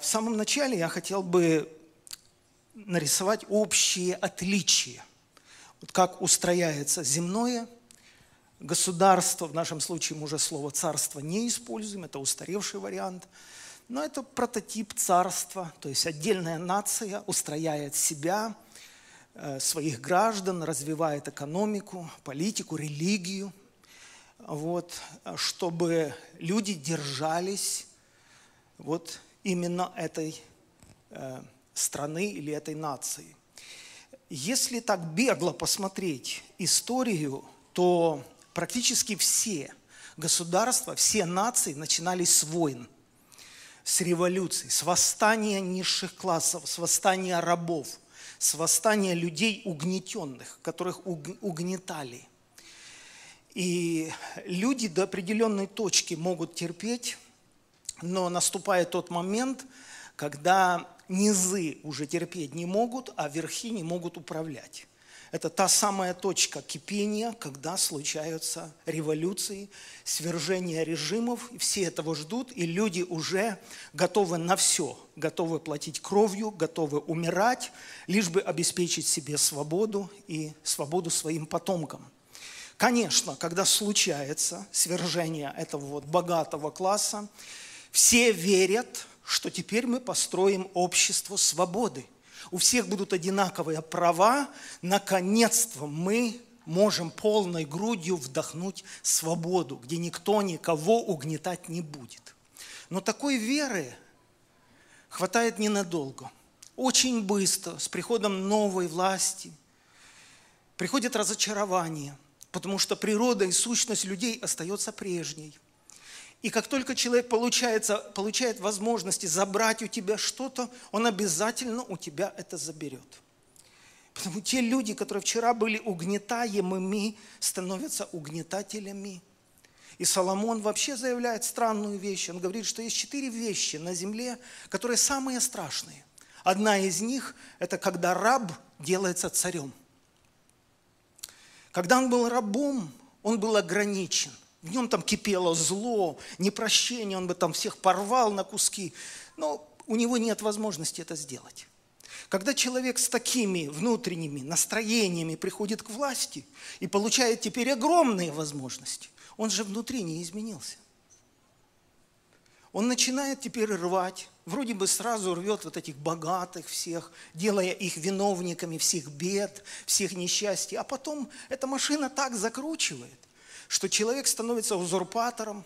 В самом начале я хотел бы нарисовать общие отличия. Вот как устрояется земное государство, в нашем случае мы уже слово «царство» не используем, это устаревший вариант, но это прототип царства, то есть отдельная нация устрояет себя, э, своих граждан, развивает экономику, политику, религию, вот, чтобы люди держались вот именно этой э, страны или этой нации. Если так бегло посмотреть историю, то практически все государства, все нации начинались с войн, с революций, с восстания низших классов, с восстания рабов, с восстания людей угнетенных, которых угнетали. И люди до определенной точки могут терпеть, но наступает тот момент, когда низы уже терпеть не могут, а верхи не могут управлять. Это та самая точка кипения, когда случаются революции, свержения режимов, все этого ждут, и люди уже готовы на все, готовы платить кровью, готовы умирать, лишь бы обеспечить себе свободу и свободу своим потомкам. Конечно, когда случается свержение этого вот богатого класса, все верят, что теперь мы построим общество свободы. У всех будут одинаковые права. Наконец-то мы можем полной грудью вдохнуть свободу, где никто никого угнетать не будет. Но такой веры хватает ненадолго. Очень быстро, с приходом новой власти, приходит разочарование, потому что природа и сущность людей остается прежней – и как только человек получается, получает возможности забрать у тебя что-то, он обязательно у тебя это заберет. Потому те люди, которые вчера были угнетаемыми, становятся угнетателями. И Соломон вообще заявляет странную вещь. Он говорит, что есть четыре вещи на земле, которые самые страшные. Одна из них – это когда раб делается царем. Когда он был рабом, он был ограничен – в нем там кипело зло, непрощение, он бы там всех порвал на куски. Но у него нет возможности это сделать. Когда человек с такими внутренними настроениями приходит к власти и получает теперь огромные возможности, он же внутри не изменился. Он начинает теперь рвать, вроде бы сразу рвет вот этих богатых всех, делая их виновниками всех бед, всех несчастий, а потом эта машина так закручивает, что человек становится узурпатором,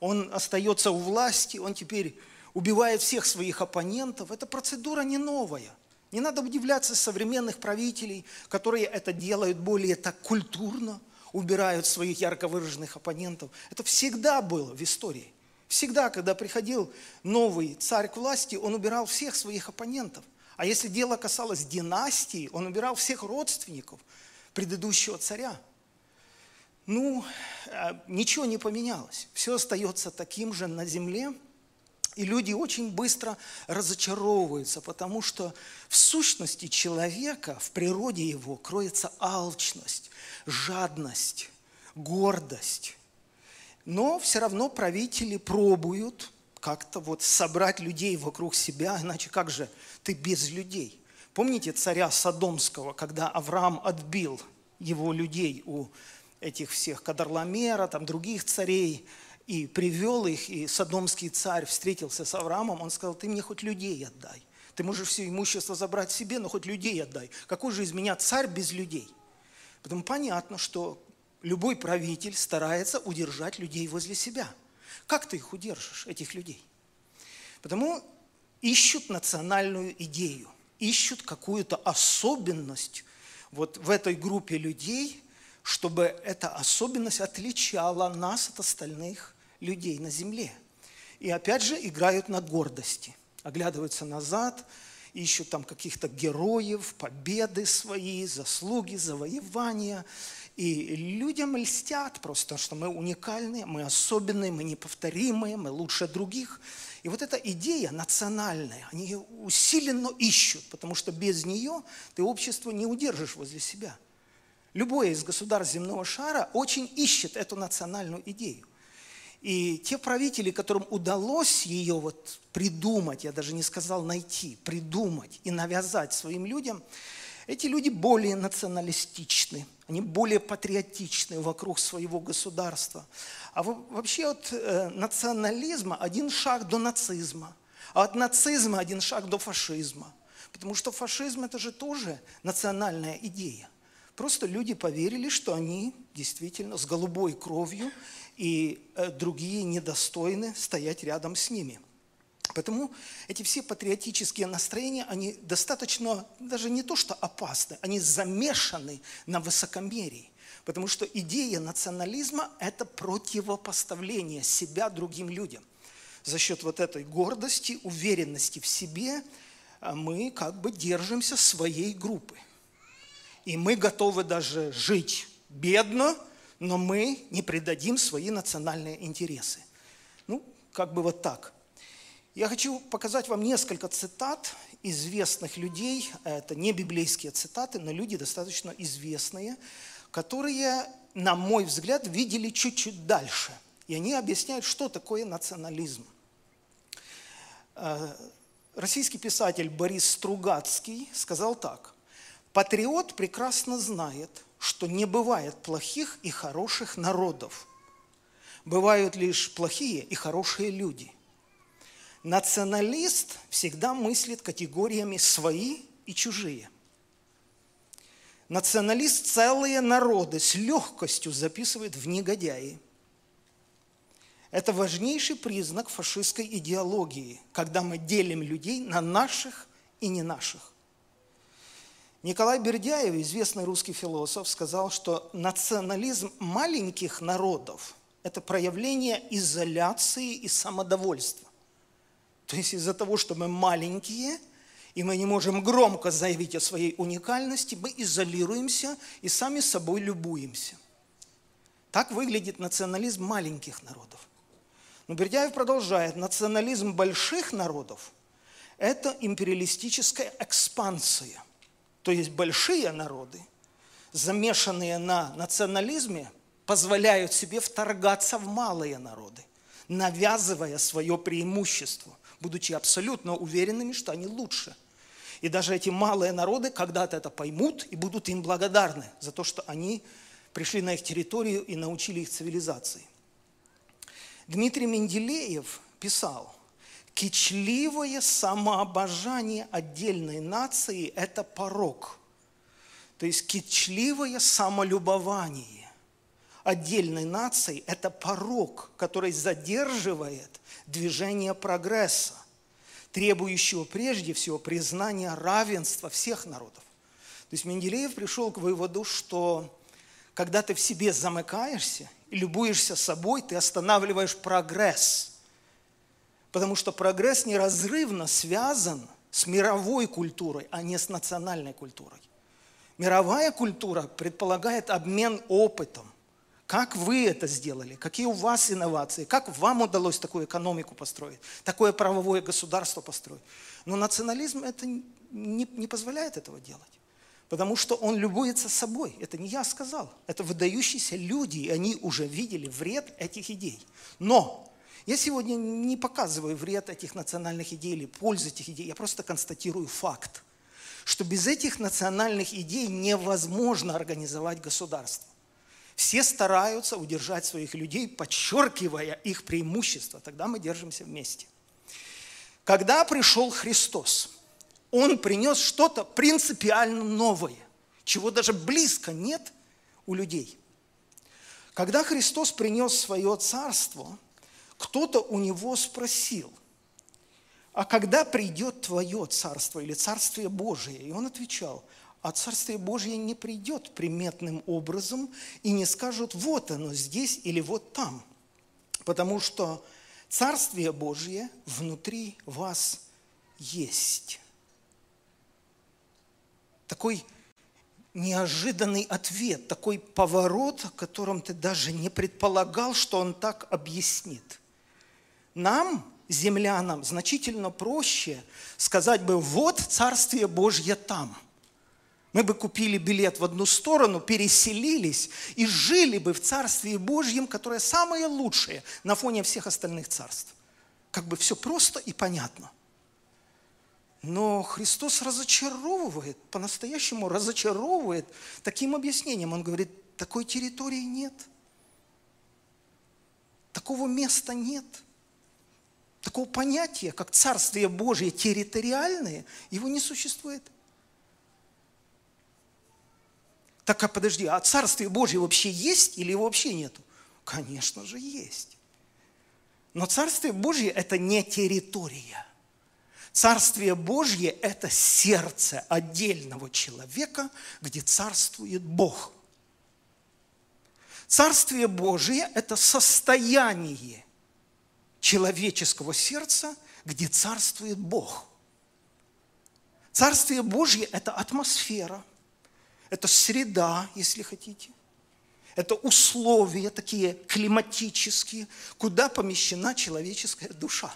он остается у власти, он теперь убивает всех своих оппонентов. Эта процедура не новая. Не надо удивляться современных правителей, которые это делают более так культурно, убирают своих ярко выраженных оппонентов. Это всегда было в истории. Всегда, когда приходил новый царь к власти, он убирал всех своих оппонентов. А если дело касалось династии, он убирал всех родственников предыдущего царя ну, а, ничего не поменялось. Все остается таким же на земле. И люди очень быстро разочаровываются, потому что в сущности человека, в природе его кроется алчность, жадность, гордость. Но все равно правители пробуют как-то вот собрать людей вокруг себя, иначе как же ты без людей? Помните царя Содомского, когда Авраам отбил его людей у этих всех Кадорламера, там других царей, и привел их, и Содомский царь встретился с Авраамом, он сказал, ты мне хоть людей отдай. Ты можешь все имущество забрать себе, но хоть людей отдай. Какой же из меня царь без людей? Потому понятно, что любой правитель старается удержать людей возле себя. Как ты их удержишь, этих людей? Потому ищут национальную идею, ищут какую-то особенность вот в этой группе людей, чтобы эта особенность отличала нас от остальных людей на земле. И опять же играют на гордости, оглядываются назад, ищут там каких-то героев, победы свои, заслуги, завоевания. И людям льстят просто, что мы уникальные, мы особенные, мы неповторимые, мы лучше других. И вот эта идея национальная, они ее усиленно ищут, потому что без нее ты общество не удержишь возле себя – Любое из государств земного шара очень ищет эту национальную идею. И те правители, которым удалось ее вот придумать, я даже не сказал найти, придумать и навязать своим людям, эти люди более националистичны, они более патриотичны вокруг своего государства. А вообще от э, национализма один шаг до нацизма, а от нацизма один шаг до фашизма. Потому что фашизм – это же тоже национальная идея. Просто люди поверили, что они действительно с голубой кровью, и э, другие недостойны стоять рядом с ними. Поэтому эти все патриотические настроения, они достаточно, даже не то что опасны, они замешаны на высокомерии. Потому что идея национализма – это противопоставление себя другим людям. За счет вот этой гордости, уверенности в себе э, мы как бы держимся своей группы – и мы готовы даже жить бедно, но мы не предадим свои национальные интересы. Ну, как бы вот так. Я хочу показать вам несколько цитат известных людей. Это не библейские цитаты, но люди достаточно известные, которые, на мой взгляд, видели чуть-чуть дальше. И они объясняют, что такое национализм. Э, российский писатель Борис Стругацкий сказал так. Патриот прекрасно знает, что не бывает плохих и хороших народов. Бывают лишь плохие и хорошие люди. Националист всегда мыслит категориями «свои» и «чужие». Националист целые народы с легкостью записывает в негодяи. Это важнейший признак фашистской идеологии, когда мы делим людей на наших и не наших. Николай Бердяев, известный русский философ, сказал, что национализм маленьких народов – это проявление изоляции и самодовольства. То есть из-за того, что мы маленькие, и мы не можем громко заявить о своей уникальности, мы изолируемся и сами собой любуемся. Так выглядит национализм маленьких народов. Но Бердяев продолжает, национализм больших народов – это империалистическая экспансия – то есть большие народы, замешанные на национализме, позволяют себе вторгаться в малые народы, навязывая свое преимущество, будучи абсолютно уверенными, что они лучше. И даже эти малые народы когда-то это поймут и будут им благодарны за то, что они пришли на их территорию и научили их цивилизации. Дмитрий Менделеев писал – Кичливое самообожание отдельной нации – это порог. То есть кичливое самолюбование отдельной нации – это порог, который задерживает движение прогресса, требующего прежде всего признания равенства всех народов. То есть Менделеев пришел к выводу, что когда ты в себе замыкаешься и любуешься собой, ты останавливаешь прогресс – Потому что прогресс неразрывно связан с мировой культурой, а не с национальной культурой. Мировая культура предполагает обмен опытом. Как вы это сделали? Какие у вас инновации? Как вам удалось такую экономику построить? Такое правовое государство построить? Но национализм это не, не позволяет этого делать. Потому что он любуется собой. Это не я сказал. Это выдающиеся люди, и они уже видели вред этих идей. Но я сегодня не показываю вред этих национальных идей или пользу этих идей, я просто констатирую факт, что без этих национальных идей невозможно организовать государство. Все стараются удержать своих людей, подчеркивая их преимущества. Тогда мы держимся вместе. Когда пришел Христос, Он принес что-то принципиально новое, чего даже близко нет у людей. Когда Христос принес свое царство – кто-то у него спросил, а когда придет твое царство или царствие Божие? И он отвечал, а царствие Божье не придет приметным образом и не скажут, вот оно здесь или вот там. Потому что царствие Божье внутри вас есть. Такой неожиданный ответ, такой поворот, о котором ты даже не предполагал, что он так объяснит – нам, землянам, значительно проще сказать бы, вот Царствие Божье там. Мы бы купили билет в одну сторону, переселились и жили бы в Царстве Божьем, которое самое лучшее на фоне всех остальных царств. Как бы все просто и понятно. Но Христос разочаровывает, по-настоящему разочаровывает таким объяснением. Он говорит, такой территории нет. Такого места нет. Такого понятия, как Царствие Божье территориальное, его не существует. Так, а подожди, а Царствие Божье вообще есть или его вообще нету? Конечно же, есть. Но Царствие Божье – это не территория. Царствие Божье – это сердце отдельного человека, где царствует Бог. Царствие Божье – это состояние человеческого сердца, где царствует Бог. Царствие Божье – это атмосфера – это среда, если хотите. Это условия такие климатические, куда помещена человеческая душа.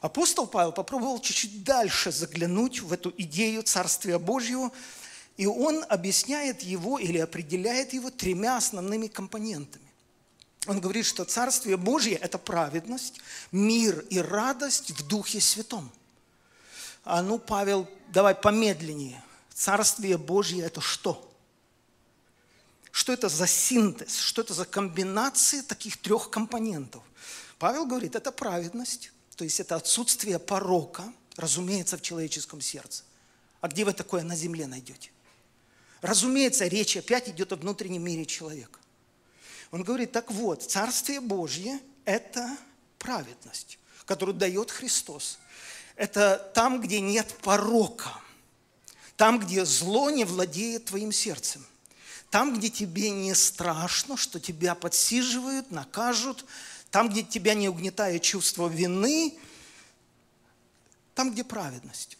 Апостол Павел попробовал чуть-чуть дальше заглянуть в эту идею Царствия Божьего, и он объясняет его или определяет его тремя основными компонентами. Он говорит, что Царствие Божье – это праведность, мир и радость в Духе Святом. А ну, Павел, давай помедленнее. Царствие Божье – это что? Что это за синтез? Что это за комбинация таких трех компонентов? Павел говорит, это праведность, то есть это отсутствие порока, разумеется, в человеческом сердце. А где вы такое на земле найдете? Разумеется, речь опять идет о внутреннем мире человека. Он говорит, так вот, Царствие Божье – это праведность, которую дает Христос. Это там, где нет порока – там, где зло не владеет твоим сердцем. Там, где тебе не страшно, что тебя подсиживают, накажут. Там, где тебя не угнетает чувство вины. Там, где праведность.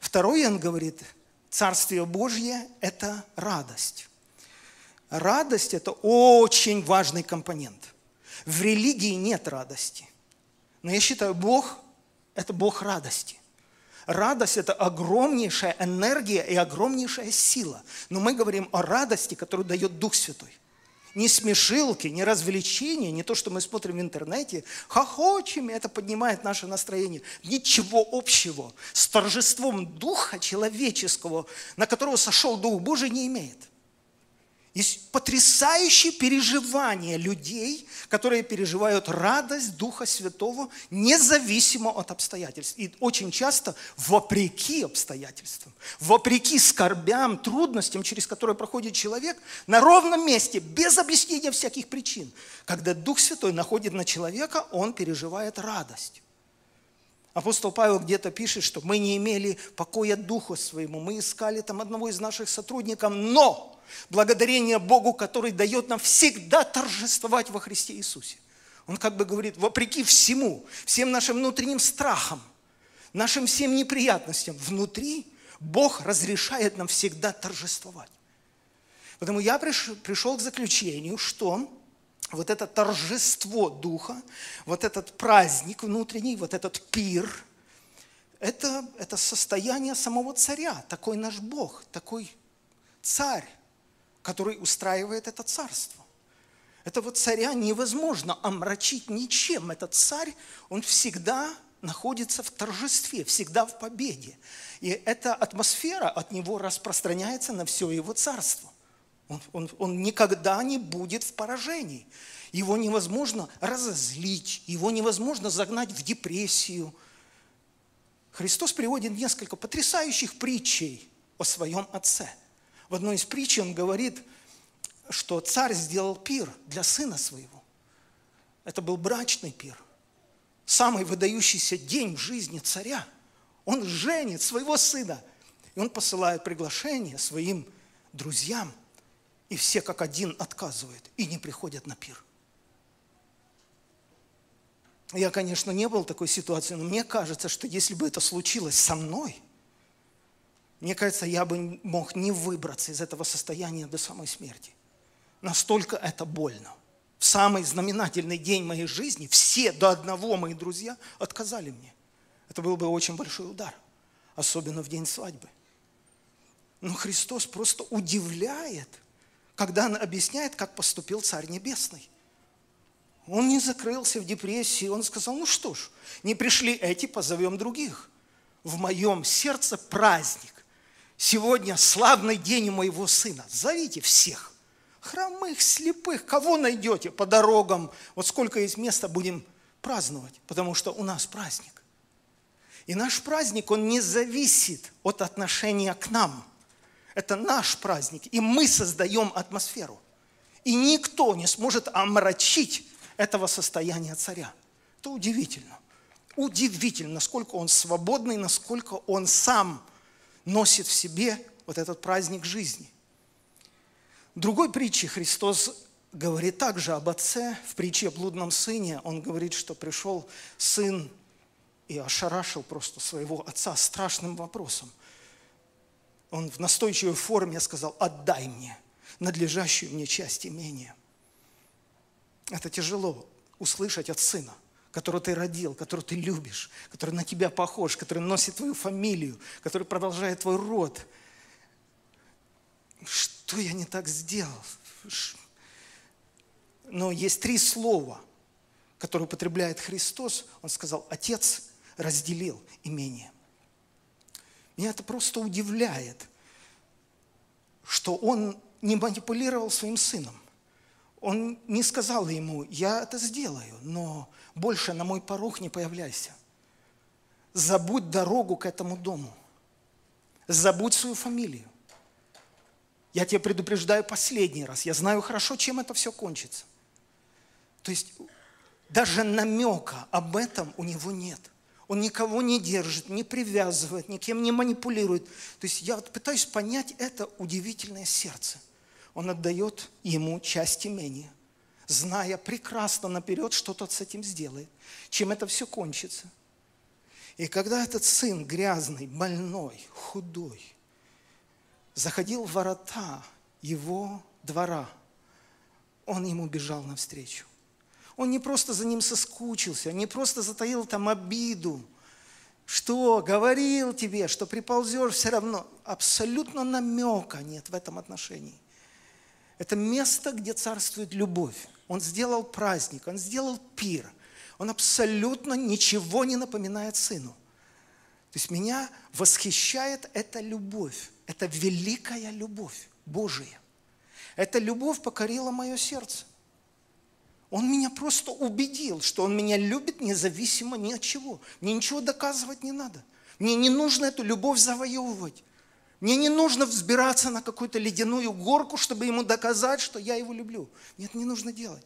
Второй, он говорит, Царствие Божье – это радость. Радость – это очень важный компонент. В религии нет радости. Но я считаю, Бог – это Бог радости. Радость – это огромнейшая энергия и огромнейшая сила. Но мы говорим о радости, которую дает Дух Святой. Не смешилки, не развлечения, не то, что мы смотрим в интернете, хохочем, и это поднимает наше настроение. Ничего общего с торжеством Духа человеческого, на которого сошел Дух Божий, не имеет. Есть потрясающие переживания людей, которые переживают радость Духа Святого независимо от обстоятельств. И очень часто вопреки обстоятельствам, вопреки скорбям, трудностям, через которые проходит человек, на ровном месте, без объяснения всяких причин. Когда Дух Святой находит на человека, он переживает радость. Апостол Павел где-то пишет, что мы не имели покоя Духу своему, мы искали там одного из наших сотрудников, но Благодарение Богу, который дает нам всегда торжествовать во Христе Иисусе. Он как бы говорит, вопреки всему, всем нашим внутренним страхам, нашим всем неприятностям, внутри Бог разрешает нам всегда торжествовать. Поэтому я пришел к заключению, что вот это торжество Духа, вот этот праздник внутренний, вот этот пир, это, это состояние самого царя, такой наш Бог, такой царь который устраивает это царство. Этого царя невозможно омрачить ничем. Этот царь, он всегда находится в торжестве, всегда в победе. И эта атмосфера от него распространяется на все его царство. Он, он, он никогда не будет в поражении. Его невозможно разозлить, его невозможно загнать в депрессию. Христос приводит несколько потрясающих притчей о своем Отце – в одной из притч он говорит, что царь сделал пир для сына своего. Это был брачный пир. Самый выдающийся день в жизни царя. Он женит своего сына. И он посылает приглашение своим друзьям. И все как один отказывают и не приходят на пир. Я, конечно, не был в такой ситуации, но мне кажется, что если бы это случилось со мной – мне кажется, я бы мог не выбраться из этого состояния до самой смерти. Настолько это больно. В самый знаменательный день моей жизни все до одного мои друзья отказали мне. Это был бы очень большой удар, особенно в день свадьбы. Но Христос просто удивляет, когда Он объясняет, как поступил Царь Небесный. Он не закрылся в депрессии, он сказал, ну что ж, не пришли эти, позовем других. В моем сердце праздник. Сегодня славный день моего сына. Зовите всех. Хромых, слепых, кого найдете по дорогам. Вот сколько есть места, будем праздновать, потому что у нас праздник. И наш праздник, он не зависит от отношения к нам. Это наш праздник, и мы создаем атмосферу. И никто не сможет омрачить этого состояния царя. Это удивительно. Удивительно, насколько он свободный, насколько он сам носит в себе вот этот праздник жизни. В другой притче Христос говорит также об отце. В притче о блудном сыне он говорит, что пришел сын и ошарашил просто своего отца страшным вопросом. Он в настойчивой форме сказал, отдай мне надлежащую мне часть имения. Это тяжело услышать от сына, которого ты родил, которого ты любишь, который на тебя похож, который носит твою фамилию, который продолжает твой род. Что я не так сделал? Но есть три слова, которые употребляет Христос. Он сказал, Отец разделил имение. Меня это просто удивляет, что он не манипулировал своим сыном. Он не сказал ему, я это сделаю, но больше на мой порог не появляйся. Забудь дорогу к этому дому. Забудь свою фамилию. Я тебя предупреждаю последний раз. Я знаю хорошо, чем это все кончится. То есть даже намека об этом у него нет. Он никого не держит, не привязывает, никем не манипулирует. То есть я вот пытаюсь понять это удивительное сердце он отдает ему часть имения, зная прекрасно наперед, что тот с этим сделает, чем это все кончится. И когда этот сын грязный, больной, худой, заходил в ворота его двора, он ему бежал навстречу. Он не просто за ним соскучился, не просто затаил там обиду, что говорил тебе, что приползешь все равно. Абсолютно намека нет в этом отношении. Это место, где царствует любовь. Он сделал праздник, он сделал пир. Он абсолютно ничего не напоминает сыну. То есть меня восхищает эта любовь. Это великая любовь Божия. Эта любовь покорила мое сердце. Он меня просто убедил, что он меня любит независимо ни от чего. Мне ничего доказывать не надо. Мне не нужно эту любовь завоевывать. Мне не нужно взбираться на какую-то ледяную горку, чтобы ему доказать, что я его люблю. Нет, не нужно делать.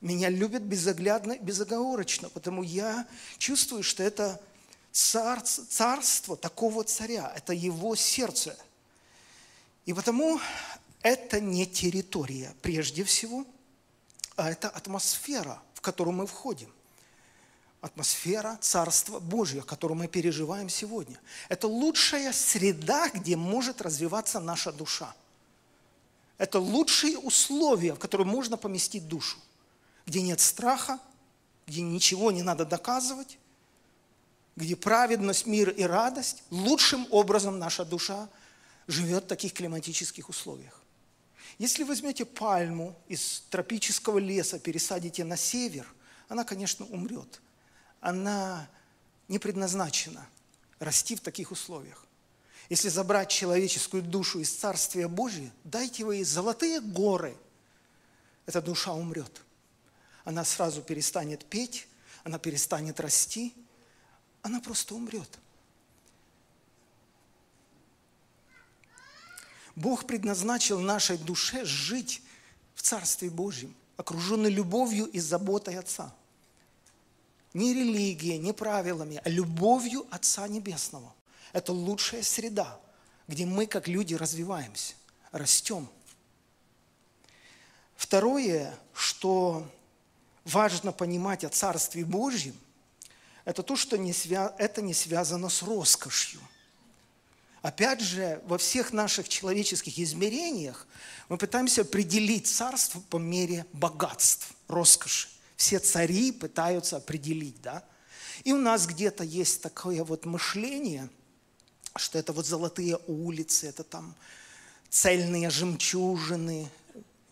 Меня любят безоглядно, безоговорочно, потому я чувствую, что это царство, царство такого царя, это его сердце. И потому это не территория прежде всего, а это атмосфера, в которую мы входим атмосфера Царства Божьего, которую мы переживаем сегодня. Это лучшая среда, где может развиваться наша душа. Это лучшие условия, в которые можно поместить душу, где нет страха, где ничего не надо доказывать, где праведность, мир и радость, лучшим образом наша душа живет в таких климатических условиях. Если возьмете пальму из тропического леса, пересадите на север, она, конечно, умрет – она не предназначена расти в таких условиях. Если забрать человеческую душу из Царствия Божия, дайте ей золотые горы, эта душа умрет. Она сразу перестанет петь, она перестанет расти, она просто умрет. Бог предназначил нашей душе жить в Царстве Божьем, окруженной любовью и заботой Отца – не религией, не правилами, а любовью Отца Небесного. Это лучшая среда, где мы, как люди, развиваемся, растем. Второе, что важно понимать о Царстве Божьем, это то, что не свя... это не связано с роскошью. Опять же, во всех наших человеческих измерениях мы пытаемся определить царство по мере богатств, роскоши все цари пытаются определить, да. И у нас где-то есть такое вот мышление, что это вот золотые улицы, это там цельные жемчужины,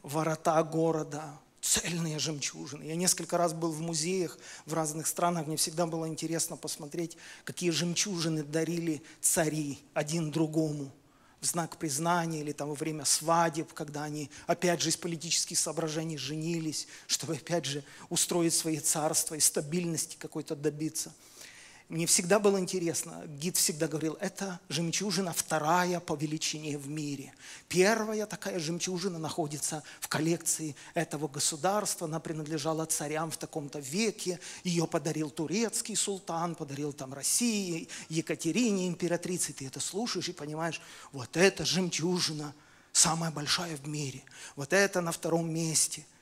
ворота города, цельные жемчужины. Я несколько раз был в музеях в разных странах, мне всегда было интересно посмотреть, какие жемчужины дарили цари один другому знак признания или там во время свадеб, когда они опять же из политических соображений женились, чтобы опять же устроить свои царства и стабильности какой-то добиться – мне всегда было интересно, гид всегда говорил, это жемчужина вторая по величине в мире. Первая такая жемчужина находится в коллекции этого государства, она принадлежала царям в таком-то веке, ее подарил турецкий султан, подарил там России, Екатерине, императрице. Ты это слушаешь и понимаешь, вот эта жемчужина самая большая в мире, вот это на втором месте –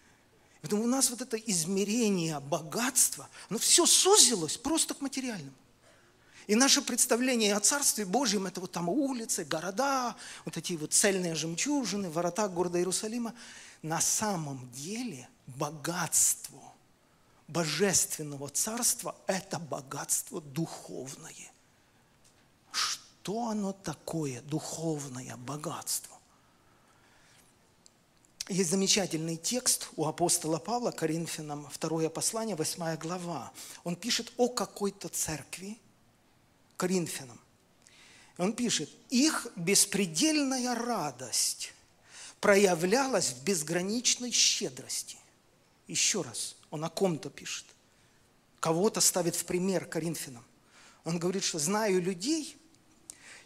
Поэтому у нас вот это измерение богатства, оно все сузилось просто к материальному. И наше представление о Царстве Божьем – это вот там улицы, города, вот эти вот цельные жемчужины, ворота города Иерусалима. На самом деле богатство Божественного Царства – это богатство духовное. Что оно такое, духовное богатство? Есть замечательный текст у апостола Павла, Коринфянам, второе послание, восьмая глава. Он пишет о какой-то церкви, Коринфянам. Он пишет, их беспредельная радость проявлялась в безграничной щедрости. Еще раз, он о ком-то пишет. Кого-то ставит в пример Коринфянам. Он говорит, что знаю людей,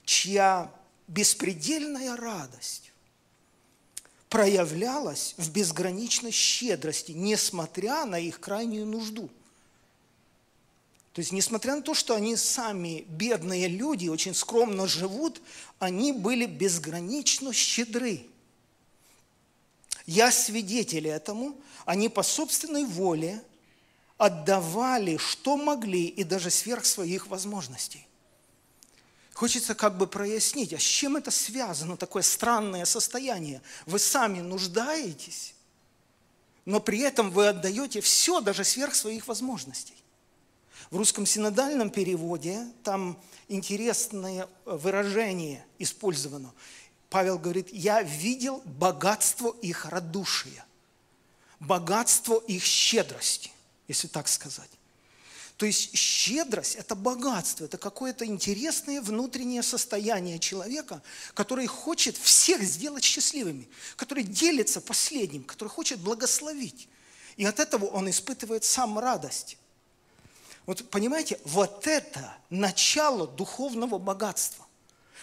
чья беспредельная радость проявлялась в безграничной щедрости, несмотря на их крайнюю нужду. То есть, несмотря на то, что они сами бедные люди, очень скромно живут, они были безгранично щедры. Я свидетель этому, они по собственной воле отдавали, что могли, и даже сверх своих возможностей. Хочется как бы прояснить, а с чем это связано, такое странное состояние? Вы сами нуждаетесь, но при этом вы отдаете все, даже сверх своих возможностей. В русском синодальном переводе там интересное выражение использовано. Павел говорит, я видел богатство их радушия, богатство их щедрости, если так сказать. То есть щедрость – это богатство, это какое-то интересное внутреннее состояние человека, который хочет всех сделать счастливыми, который делится последним, который хочет благословить. И от этого он испытывает сам радость. Вот понимаете, вот это начало духовного богатства.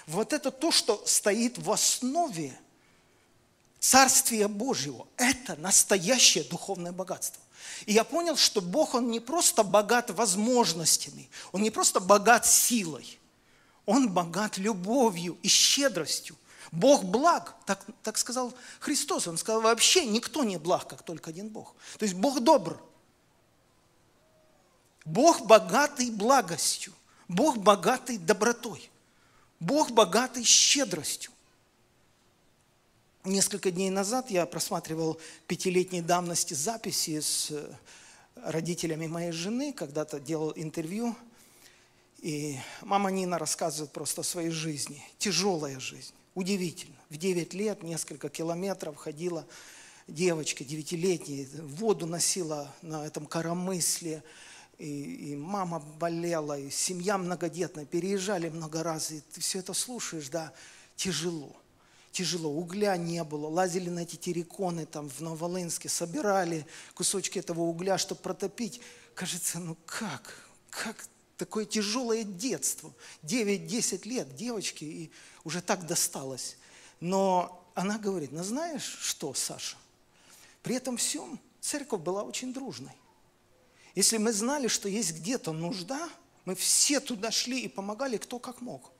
Вот это то, что стоит в основе Царствия Божьего. Это настоящее духовное богатство. И я понял, что Бог, Он не просто богат возможностями, Он не просто богат силой, Он богат любовью и щедростью. Бог благ, так, так сказал Христос. Он сказал, вообще никто не благ, как только один Бог. То есть Бог добр. Бог богатый благостью. Бог богатый добротой. Бог богатый щедростью. Несколько дней назад я просматривал пятилетней давности записи с э, родителями моей жены, когда-то делал интервью, и мама Нина рассказывает просто о своей жизни. Тяжелая жизнь, удивительно. В 9 лет несколько километров ходила девочка девятилетняя, воду носила на этом коромысле, и, и мама болела, и семья многодетная, переезжали много раз, и ты все это слушаешь, да, тяжело тяжело, угля не было, лазили на эти терриконы там в Новолынске, собирали кусочки этого угля, чтобы протопить. Кажется, ну как, как такое тяжелое детство, 9-10 лет девочки, и уже так досталось. Но она говорит, ну знаешь что, Саша, при этом всем церковь была очень дружной. Если мы знали, что есть где-то нужда, мы все туда шли и помогали кто как мог.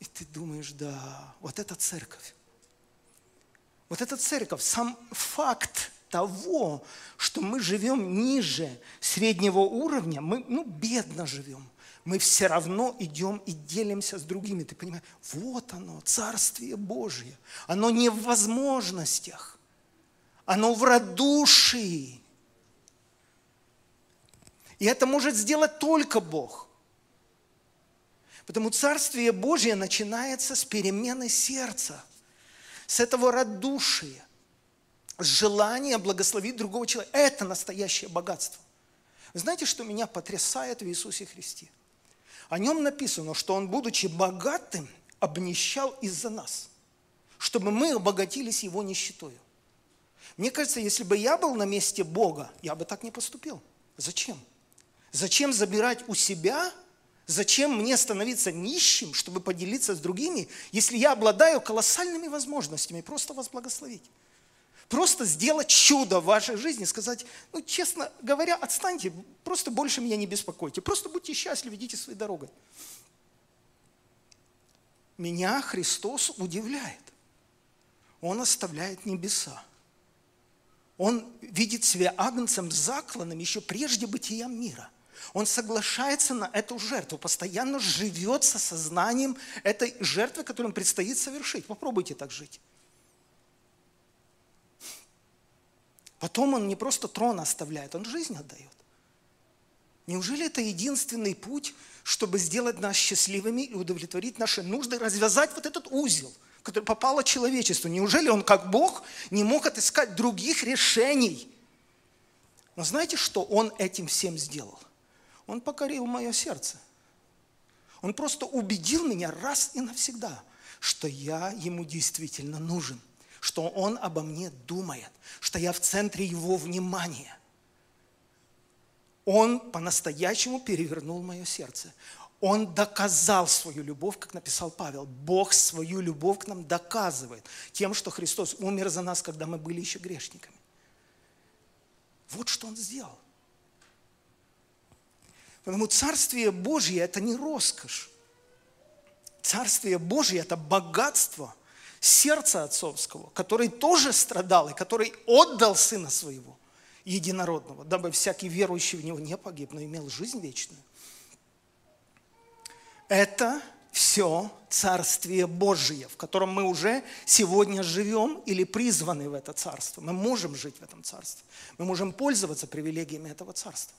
И ты думаешь, да, вот это церковь. Вот эта церковь, сам факт того, что мы живем ниже среднего уровня, мы ну, бедно живем, мы все равно идем и делимся с другими. Ты понимаешь, вот оно, Царствие Божье. Оно не в возможностях, оно в радушии. И это может сделать только Бог. Потому Царствие Божье начинается с перемены сердца, с этого радушия, с желания благословить другого человека. Это настоящее богатство. Знаете, что меня потрясает в Иисусе Христе? О нем написано, что он, будучи богатым, обнищал из-за нас, чтобы мы обогатились его нищетою. Мне кажется, если бы я был на месте Бога, я бы так не поступил. Зачем? Зачем забирать у себя? Зачем мне становиться нищим, чтобы поделиться с другими, если я обладаю колоссальными возможностями просто вас благословить? Просто сделать чудо в вашей жизни, сказать, ну, честно говоря, отстаньте, просто больше меня не беспокойте, просто будьте счастливы, идите своей дорогой. Меня Христос удивляет. Он оставляет небеса. Он видит себя агнцем закланным еще прежде бытия мира. Он соглашается на эту жертву, постоянно живет со сознанием этой жертвы, которую предстоит совершить. Попробуйте так жить. Потом он не просто трон оставляет, он жизнь отдает. Неужели это единственный путь, чтобы сделать нас счастливыми и удовлетворить наши нужды, развязать вот этот узел – которое попало человечеству. Неужели он, как Бог, не мог отыскать других решений? Но знаете, что он этим всем сделал? Он покорил мое сердце. Он просто убедил меня раз и навсегда, что я ему действительно нужен, что он обо мне думает, что я в центре его внимания. Он по-настоящему перевернул мое сердце. Он доказал свою любовь, как написал Павел. Бог свою любовь к нам доказывает тем, что Христос умер за нас, когда мы были еще грешниками. Вот что Он сделал. Потому Царствие Божье – это не роскошь. Царствие Божье – это богатство сердца отцовского, который тоже страдал и который отдал Сына Своего единородного, дабы всякий верующий в Него не погиб, но имел жизнь вечную. Это все Царствие Божие, в котором мы уже сегодня живем или призваны в это Царство. Мы можем жить в этом Царстве. Мы можем пользоваться привилегиями этого Царства.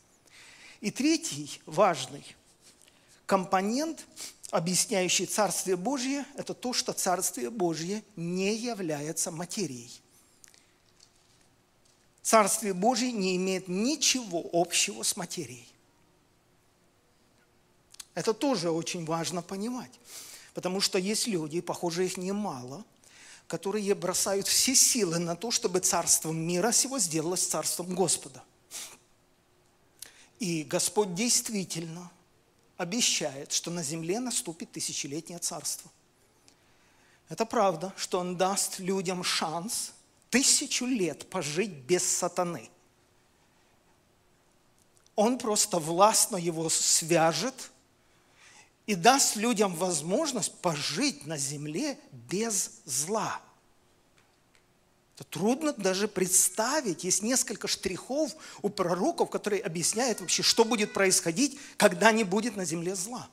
И третий важный компонент, объясняющий Царствие Божье, это то, что Царствие Божье не является материей. Царствие Божье не имеет ничего общего с материей. Это тоже очень важно понимать. Потому что есть люди, похоже, их немало, которые бросают все силы на то, чтобы царство мира сего сделалось царством Господа. И Господь действительно обещает, что на земле наступит тысячелетнее царство. Это правда, что Он даст людям шанс тысячу лет пожить без сатаны. Он просто властно его свяжет – и даст людям возможность пожить на земле без зла. Это трудно даже представить. Есть несколько штрихов у пророков, которые объясняют вообще, что будет происходить, когда не будет на земле зла.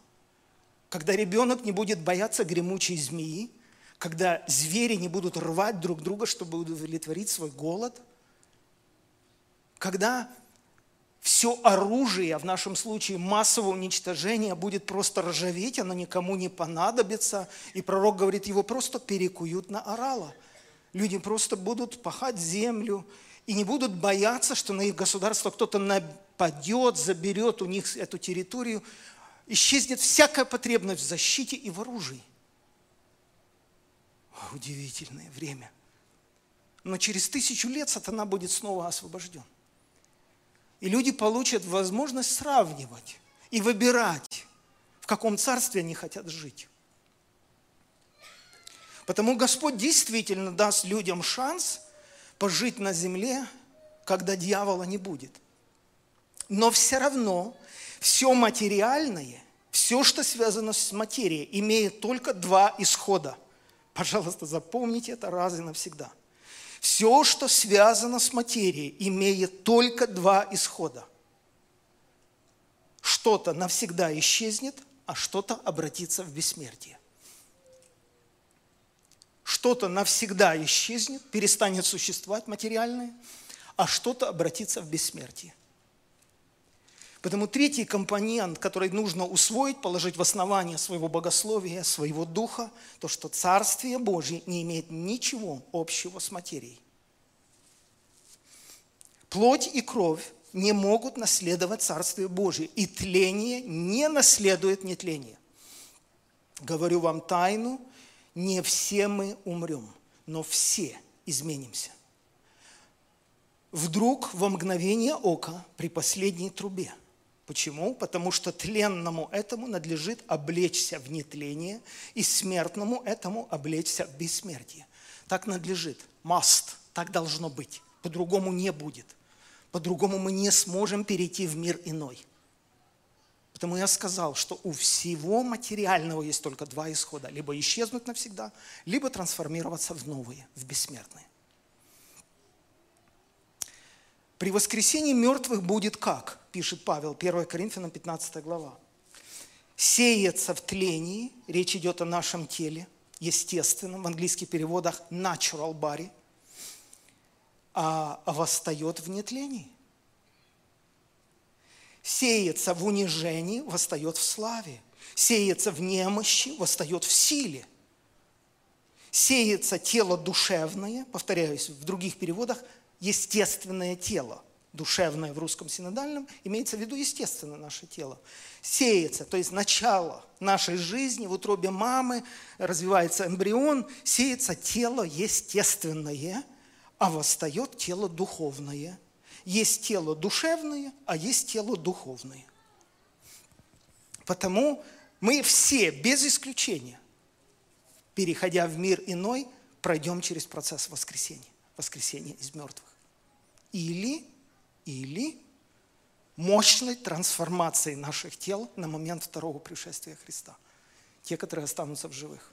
Когда ребенок не будет бояться гремучей змеи, когда звери не будут рвать друг друга, чтобы удовлетворить свой голод, когда все оружие, в нашем случае массового уничтожения, будет просто ржаветь, оно никому не понадобится. И пророк говорит, его просто перекуют на орала. Люди просто будут пахать землю и не будут бояться, что на их государство кто-то нападет, заберет у них эту территорию. Исчезнет всякая потребность в защите и в оружии. Удивительное время. Но через тысячу лет сатана будет снова освобожден. И люди получат возможность сравнивать и выбирать, в каком царстве они хотят жить. Потому Господь действительно даст людям шанс пожить на земле, когда дьявола не будет. Но все равно все материальное, все, что связано с материей, имеет только два исхода. Пожалуйста, запомните это раз и навсегда – все, что связано с материей, имеет только два исхода. Что-то навсегда исчезнет, а что-то обратится в бессмертие. Что-то навсегда исчезнет, перестанет существовать материальное, а что-то обратится в бессмертие. Поэтому третий компонент, который нужно усвоить, положить в основание своего богословия, своего духа, то, что Царствие Божье не имеет ничего общего с материей. Плоть и кровь не могут наследовать Царствие Божие, и тление не наследует нетление. Говорю вам тайну, не все мы умрем, но все изменимся. Вдруг во мгновение ока при последней трубе. Почему? Потому что тленному этому надлежит облечься в нетление, и смертному этому облечься в бессмертие. Так надлежит. Must. Так должно быть. По-другому не будет. По-другому мы не сможем перейти в мир иной. Потому я сказал, что у всего материального есть только два исхода. Либо исчезнуть навсегда, либо трансформироваться в новые, в бессмертные. При воскресении мертвых будет как? Пишет Павел, 1 Коринфянам 15 глава. Сеется в тлении, речь идет о нашем теле, естественном, в английских переводах natural body, а восстает в нетлении сеется в унижении, восстает в славе. Сеется в немощи, восстает в силе. Сеется тело душевное, повторяюсь, в других переводах, естественное тело. Душевное в русском синодальном имеется в виду естественное наше тело. Сеется, то есть начало нашей жизни в утробе мамы, развивается эмбрион, сеется тело естественное, а восстает тело духовное – есть тело душевное, а есть тело духовное. Потому мы все, без исключения, переходя в мир иной, пройдем через процесс воскресения, воскресения из мертвых. Или, или мощной трансформации наших тел на момент второго пришествия Христа. Те, которые останутся в живых.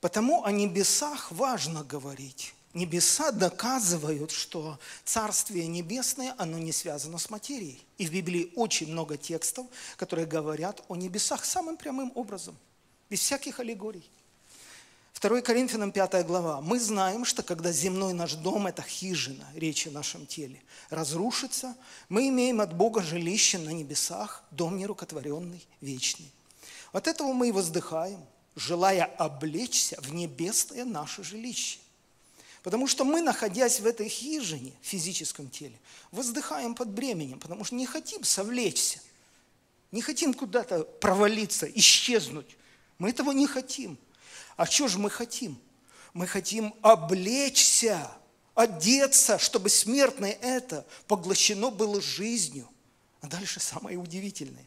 Потому о небесах важно говорить. Небеса доказывают, что Царствие Небесное, оно не связано с материей. И в Библии очень много текстов, которые говорят о небесах самым прямым образом, без всяких аллегорий. 2 Коринфянам 5 глава. Мы знаем, что когда земной наш дом, это хижина, речь о нашем теле, разрушится, мы имеем от Бога жилище на небесах, дом нерукотворенный, вечный. От этого мы и воздыхаем, желая облечься в небесное наше жилище Потому что мы, находясь в этой хижине, в физическом теле, воздыхаем под бременем, потому что не хотим совлечься, не хотим куда-то провалиться, исчезнуть. Мы этого не хотим. А что же мы хотим? Мы хотим облечься, одеться, чтобы смертное это поглощено было жизнью. А дальше самое удивительное.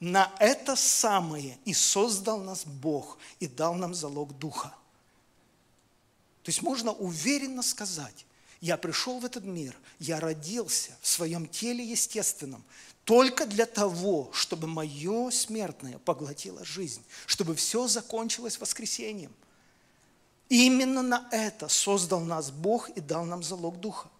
На это самое и создал нас Бог и дал нам залог Духа. То есть можно уверенно сказать, я пришел в этот мир, я родился в своем теле естественном, только для того, чтобы мое смертное поглотило жизнь, чтобы все закончилось воскресением. именно на это создал нас Бог и дал нам залог Духа.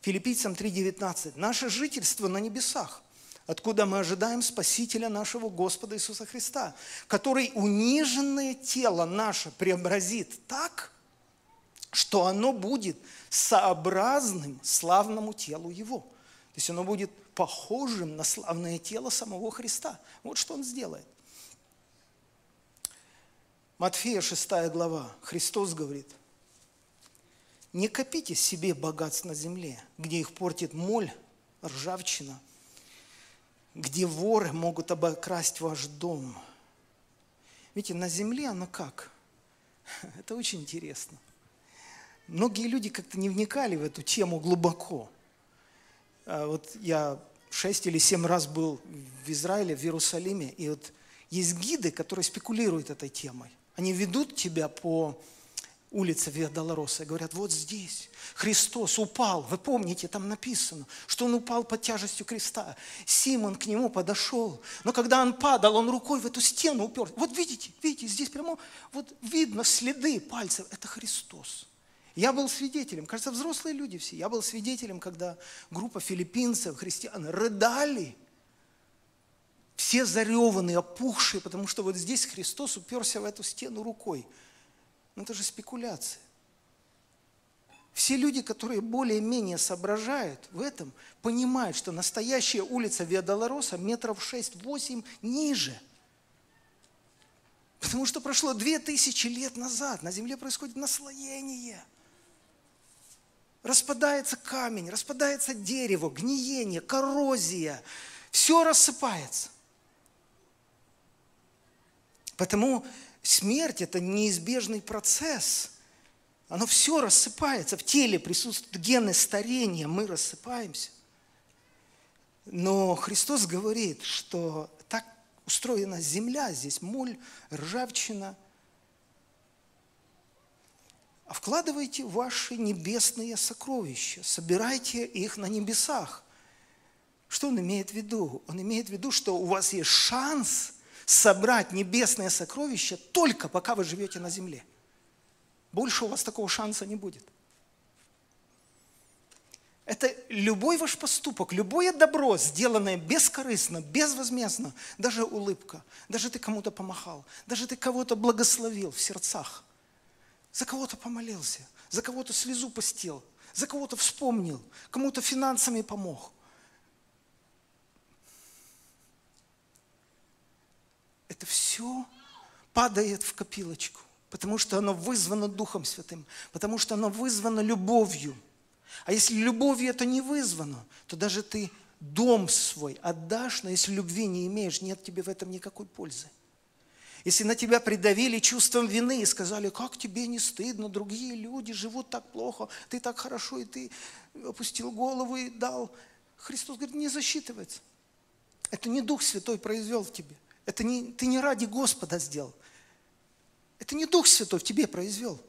Филиппийцам 3,19. Наше жительство на небесах, откуда мы ожидаем Спасителя нашего Господа Иисуса Христа, который униженное тело наше преобразит так, что оно будет сообразным славному телу Его. То есть оно будет похожим на славное тело самого Христа. Вот что Он сделает. Матфея 6 глава. Христос говорит, не копите себе богатств на земле, где их портит моль, ржавчина, где воры могут обокрасть ваш дом. Видите, на земле оно как? Это очень интересно. Многие люди как-то не вникали в эту тему глубоко. А вот я шесть или семь раз был в Израиле, в Иерусалиме, и вот есть гиды, которые спекулируют этой темой. Они ведут тебя по улице Виа Долороса и говорят, вот здесь Христос упал. Вы помните, там написано, что Он упал под тяжестью креста. Симон к Нему подошел, но когда Он падал, Он рукой в эту стену упер. Вот видите, видите, здесь прямо вот видно следы пальцев. Это Христос. Я был свидетелем, кажется, взрослые люди все, я был свидетелем, когда группа филиппинцев, христиан, рыдали, все зареванные, опухшие, потому что вот здесь Христос уперся в эту стену рукой. Ну это же спекуляция. Все люди, которые более-менее соображают в этом, понимают, что настоящая улица Виадолороса метров 6-8 ниже. Потому что прошло две тысячи лет назад. На земле происходит наслоение. Распадается камень, распадается дерево, гниение, коррозия. Все рассыпается. Потому смерть – это неизбежный процесс – оно все рассыпается. В теле присутствуют гены старения, мы рассыпаемся. Но Христос говорит, что так устроена земля, здесь моль, ржавчина. А вкладывайте ваши небесные сокровища, собирайте их на небесах. Что он имеет в виду? Он имеет в виду, что у вас есть шанс собрать небесные сокровища только пока вы живете на земле – больше у вас такого шанса не будет. Это любой ваш поступок, любое добро, сделанное бескорыстно, безвозмездно, даже улыбка, даже ты кому-то помахал, даже ты кого-то благословил в сердцах, за кого-то помолился, за кого-то слезу постел, за кого-то вспомнил, кому-то финансами помог. Это все падает в копилочку потому что оно вызвано Духом Святым, потому что оно вызвано любовью. А если любовью это не вызвано, то даже ты дом свой отдашь, но если любви не имеешь, нет тебе в этом никакой пользы. Если на тебя придавили чувством вины и сказали, как тебе не стыдно, другие люди живут так плохо, ты так хорошо, и ты опустил голову и дал. Христос говорит, не засчитывается. Это не Дух Святой произвел в тебе. Это не, ты не ради Господа сделал. Это не Дух Святой в тебе произвел.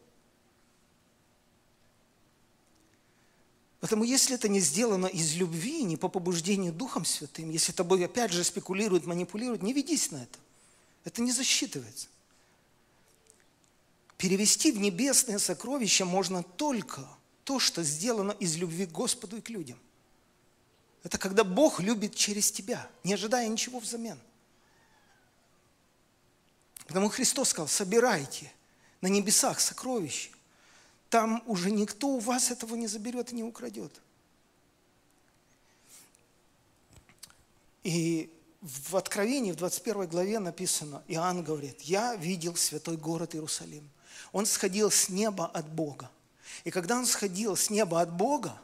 Поэтому если это не сделано из любви, не по побуждению Духом Святым, если тобой опять же спекулируют, манипулируют, не ведись на это. Это не засчитывается. Перевести в небесное сокровище можно только то, что сделано из любви к Господу и к людям. Это когда Бог любит через тебя, не ожидая ничего взамен – Потому Христос сказал, собирайте на небесах сокровища. Там уже никто у вас этого не заберет и не украдет. И в Откровении, в 21 главе написано, Иоанн говорит, я видел святой город Иерусалим. Он сходил с неба от Бога. И когда он сходил с неба от Бога,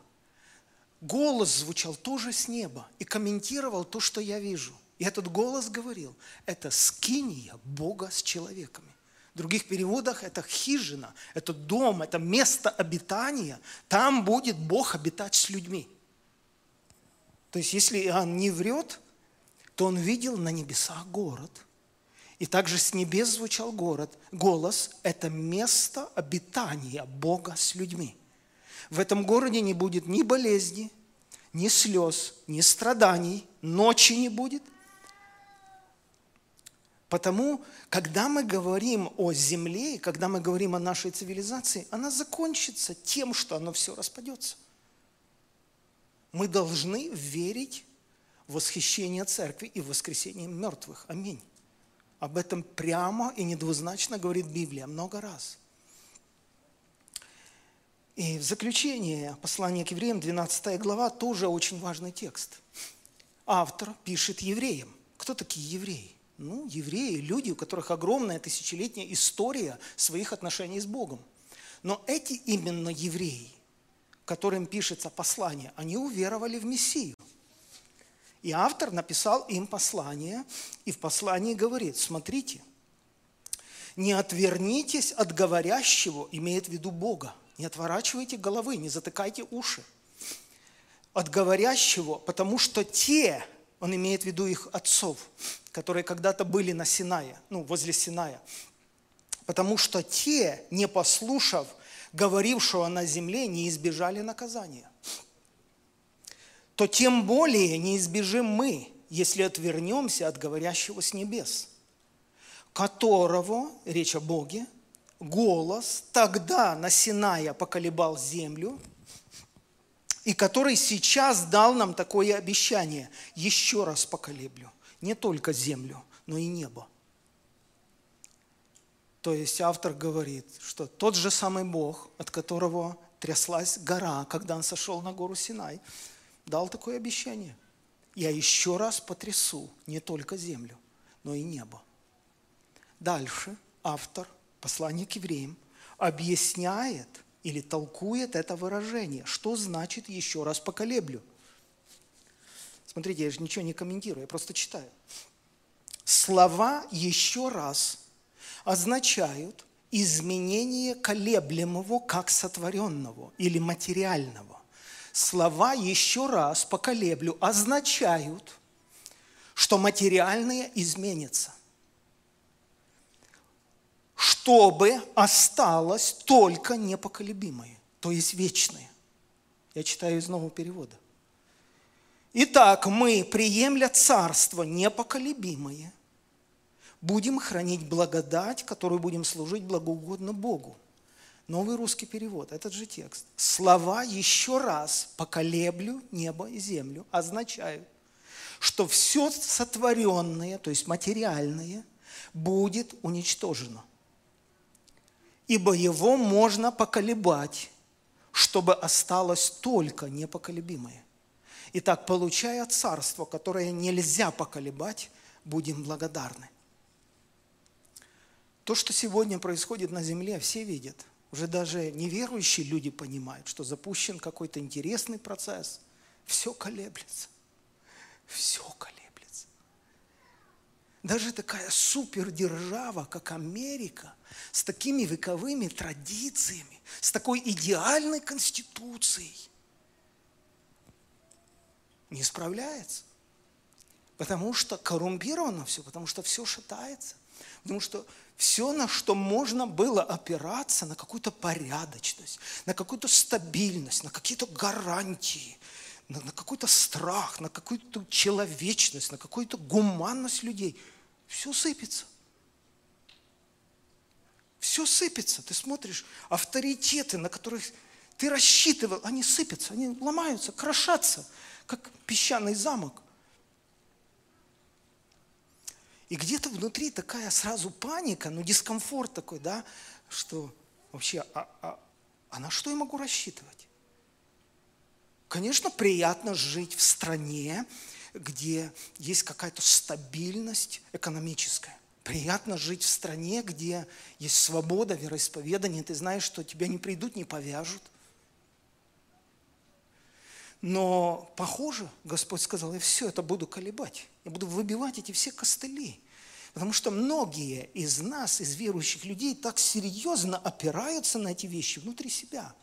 голос звучал тоже с неба и комментировал то, что я вижу. И этот голос говорил, это скиния Бога с человеками. В других переводах это хижина, это дом, это место обитания. Там будет Бог обитать с людьми. То есть, если Иоанн не врет, то он видел на небесах город. И также с небес звучал город. Голос – это место обитания Бога с людьми. В этом городе не будет ни болезни, ни слез, ни страданий, ночи не будет – Потому, когда мы говорим о земле, когда мы говорим о нашей цивилизации, она закончится тем, что оно все распадется. Мы должны верить восхищение церкви и воскресение мертвых. Аминь. Об этом прямо и недвузначно говорит Библия много раз. И в заключение послания к евреям, 12 глава, тоже очень важный текст. Автор пишет евреям. Кто такие евреи? Ну, евреи, люди, у которых огромная тысячелетняя история своих отношений с Богом. Но эти именно евреи, которым пишется послание, они уверовали в Мессию. И автор написал им послание, и в послании говорит, смотрите, не отвернитесь от говорящего, имеет в виду Бога, не отворачивайте головы, не затыкайте уши от говорящего, потому что те, он имеет в виду их отцов, которые когда-то были на Синае, ну, возле Синая. Потому что те, не послушав говорившего на земле, не избежали наказания. То тем более не избежим мы, если отвернемся от говорящего с небес, которого, речь о Боге, голос тогда на Синая поколебал землю – и который сейчас дал нам такое обещание. Еще раз поколеблю. Не только землю, но и небо. То есть автор говорит, что тот же самый Бог, от которого тряслась гора, когда он сошел на гору Синай. Дал такое обещание. Я еще раз потрясу не только землю, но и небо. Дальше автор послания к евреям объясняет или толкует это выражение. Что значит еще раз поколеблю? Смотрите, я же ничего не комментирую, я просто читаю. Слова еще раз означают изменение колеблемого как сотворенного или материального. Слова еще раз поколеблю означают, что материальное изменится чтобы осталось только непоколебимое, то есть вечное. Я читаю из нового перевода. Итак, мы, приемля царство непоколебимое, будем хранить благодать, которую будем служить благоугодно Богу. Новый русский перевод, этот же текст. Слова еще раз поколеблю небо и землю означают, что все сотворенное, то есть материальное, будет уничтожено. Ибо его можно поколебать, чтобы осталось только непоколебимое. Итак, получая царство, которое нельзя поколебать, будем благодарны. То, что сегодня происходит на земле, все видят. Уже даже неверующие люди понимают, что запущен какой-то интересный процесс. Все колеблется. Все колеблется. Даже такая супердержава, как Америка, с такими вековыми традициями, с такой идеальной конституцией, не справляется. Потому что коррумпировано все, потому что все шатается. Потому что все, на что можно было опираться, на какую-то порядочность, на какую-то стабильность, на какие-то гарантии, на, на какой-то страх, на какую-то человечность, на какую-то гуманность людей, все сыпется. Все сыпется. Ты смотришь, авторитеты, на которых ты рассчитывал, они сыпятся, они ломаются, крошатся как песчаный замок. И где-то внутри такая сразу паника, ну дискомфорт такой, да, что вообще, а, а, а на что я могу рассчитывать? Конечно, приятно жить в стране, где есть какая-то стабильность экономическая. Приятно жить в стране, где есть свобода вероисповедания, ты знаешь, что тебя не придут, не повяжут – но, похоже, Господь сказал, я все это буду колебать. Я буду выбивать эти все костыли. Потому что многие из нас, из верующих людей, так серьезно опираются на эти вещи внутри себя,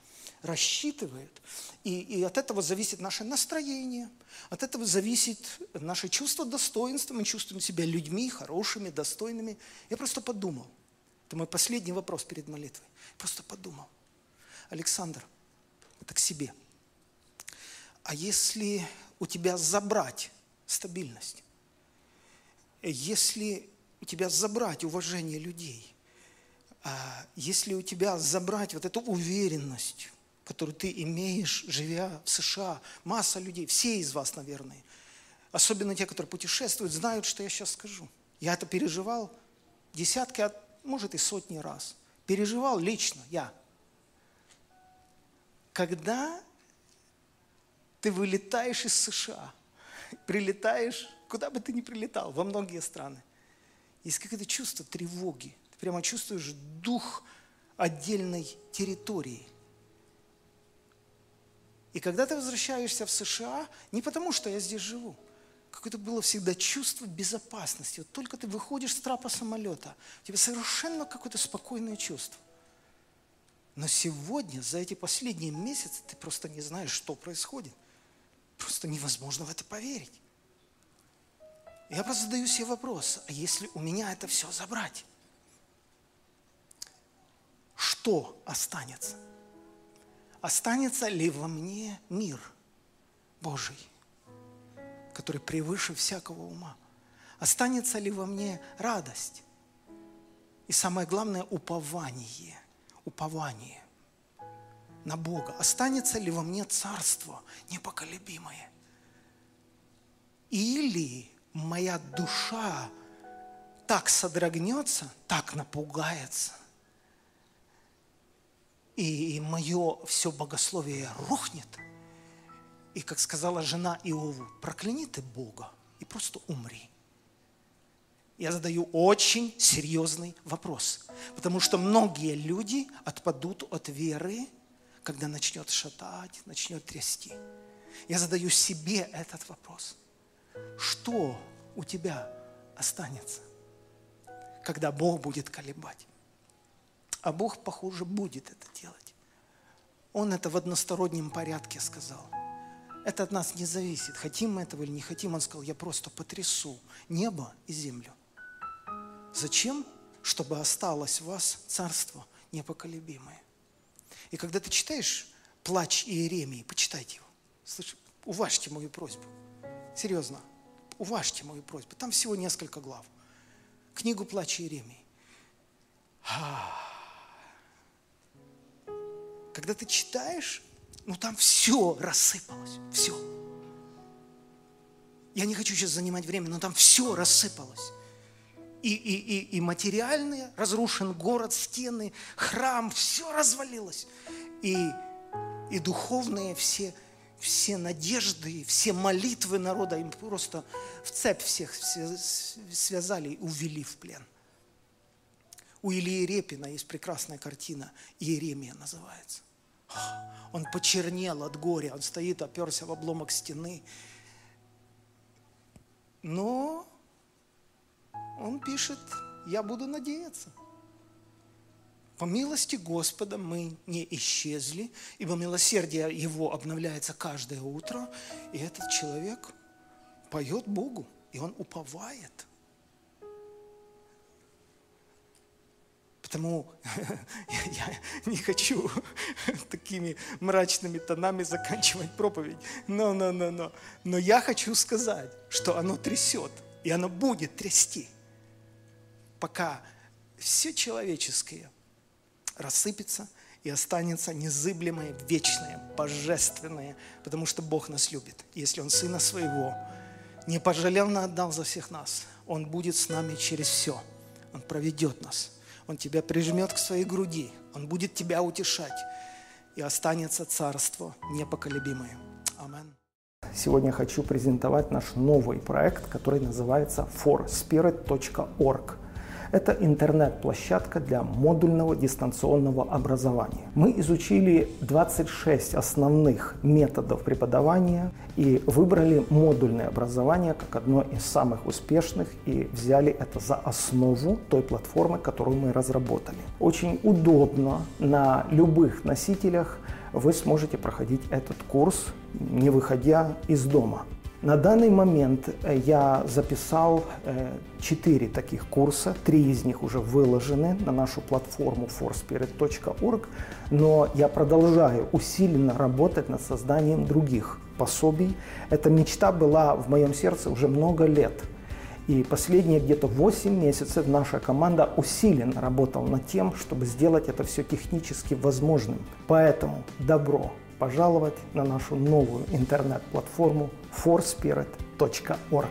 рассчитывают. И, и от этого зависит наше настроение, от этого зависит наше чувство достоинства. Мы чувствуем себя людьми хорошими, достойными. Я просто подумал. Это мой последний вопрос перед молитвой. Просто подумал. Александр, это к себе – а если у тебя забрать стабильность? Если у тебя забрать уважение людей? А если у тебя забрать вот эту уверенность, которую ты имеешь, живя в США, масса людей, все из вас, наверное, особенно те, которые путешествуют, знают, что я сейчас скажу. Я это переживал десятки, а может и сотни раз. Переживал лично я. Когда ты вылетаешь из США, прилетаешь, куда бы ты ни прилетал, во многие страны. Есть какое-то чувство тревоги. Ты прямо чувствуешь дух отдельной территории. И когда ты возвращаешься в США, не потому что я здесь живу, какое-то было всегда чувство безопасности. Вот только ты выходишь с трапа самолета, у тебя совершенно какое-то спокойное чувство. Но сегодня, за эти последние месяцы, ты просто не знаешь, что происходит – Просто невозможно в это поверить. Я просто задаю себе вопрос, а если у меня это все забрать, что останется? Останется ли во мне мир Божий, который превыше всякого ума? Останется ли во мне радость? И самое главное, упование. Упование на Бога? Останется ли во мне царство непоколебимое? Или моя душа так содрогнется, так напугается и мое все богословие рухнет. И, как сказала жена Иову, прокляни ты Бога и просто умри. Я задаю очень серьезный вопрос, потому что многие люди отпадут от веры, когда начнет шатать, начнет трясти. Я задаю себе этот вопрос. Что у тебя останется, когда Бог будет колебать? А Бог, похоже, будет это делать. Он это в одностороннем порядке сказал. Это от нас не зависит, хотим мы этого или не хотим. Он сказал, я просто потрясу небо и землю. Зачем? Чтобы осталось в вас царство непоколебимое. И когда ты читаешь плач Иеремии, почитайте его. Слышь, уважьте мою просьбу. Серьезно, уважьте мою просьбу. Там всего несколько глав. Книгу плач Иеремии. Когда ты читаешь, ну там все рассыпалось, все. Я не хочу сейчас занимать время, но там все рассыпалось. И, и, и, и материальное, разрушен город, стены, храм, все развалилось. И, и духовные все, все надежды, все молитвы народа им просто в цепь всех связали и увели в плен. У Ильи Репина есть прекрасная картина, Иеремия называется. Он почернел от горя, он стоит, оперся в обломок стены. Но он пишет, я буду надеяться. По милости Господа мы не исчезли, ибо милосердие Его обновляется каждое утро, и этот человек поет Богу, и он уповает. Потому я не хочу такими мрачными тонами заканчивать проповедь. Но, но, но, но. Но я хочу сказать, что оно трясет, и оно будет трясти, пока все человеческое рассыпется и останется незыблемое, вечное, божественное, потому что Бог нас любит. Если Он Сына Своего не пожалел, но отдал за всех нас, Он будет с нами через все. Он проведет нас – он тебя прижмет к своей груди, Он будет тебя утешать, и останется царство непоколебимое. Амин. Сегодня хочу презентовать наш новый проект, который называется forspirit.org – это интернет-площадка для модульного дистанционного образования. Мы изучили 26 основных методов преподавания и выбрали модульное образование как одно из самых успешных и взяли это за основу той платформы, которую мы разработали. Очень удобно на любых носителях вы сможете проходить этот курс, не выходя из дома. На данный момент э, я записал э, четыре таких курса, три из них уже выложены на нашу платформу forspirit.org, но я продолжаю усиленно работать над созданием других пособий. Эта мечта была в моем сердце уже много лет. И последние где-то 8 месяцев наша команда усиленно работала над тем, чтобы сделать это все технически возможным. Поэтому добро пожаловать на нашу новую интернет-платформу forspirit.org.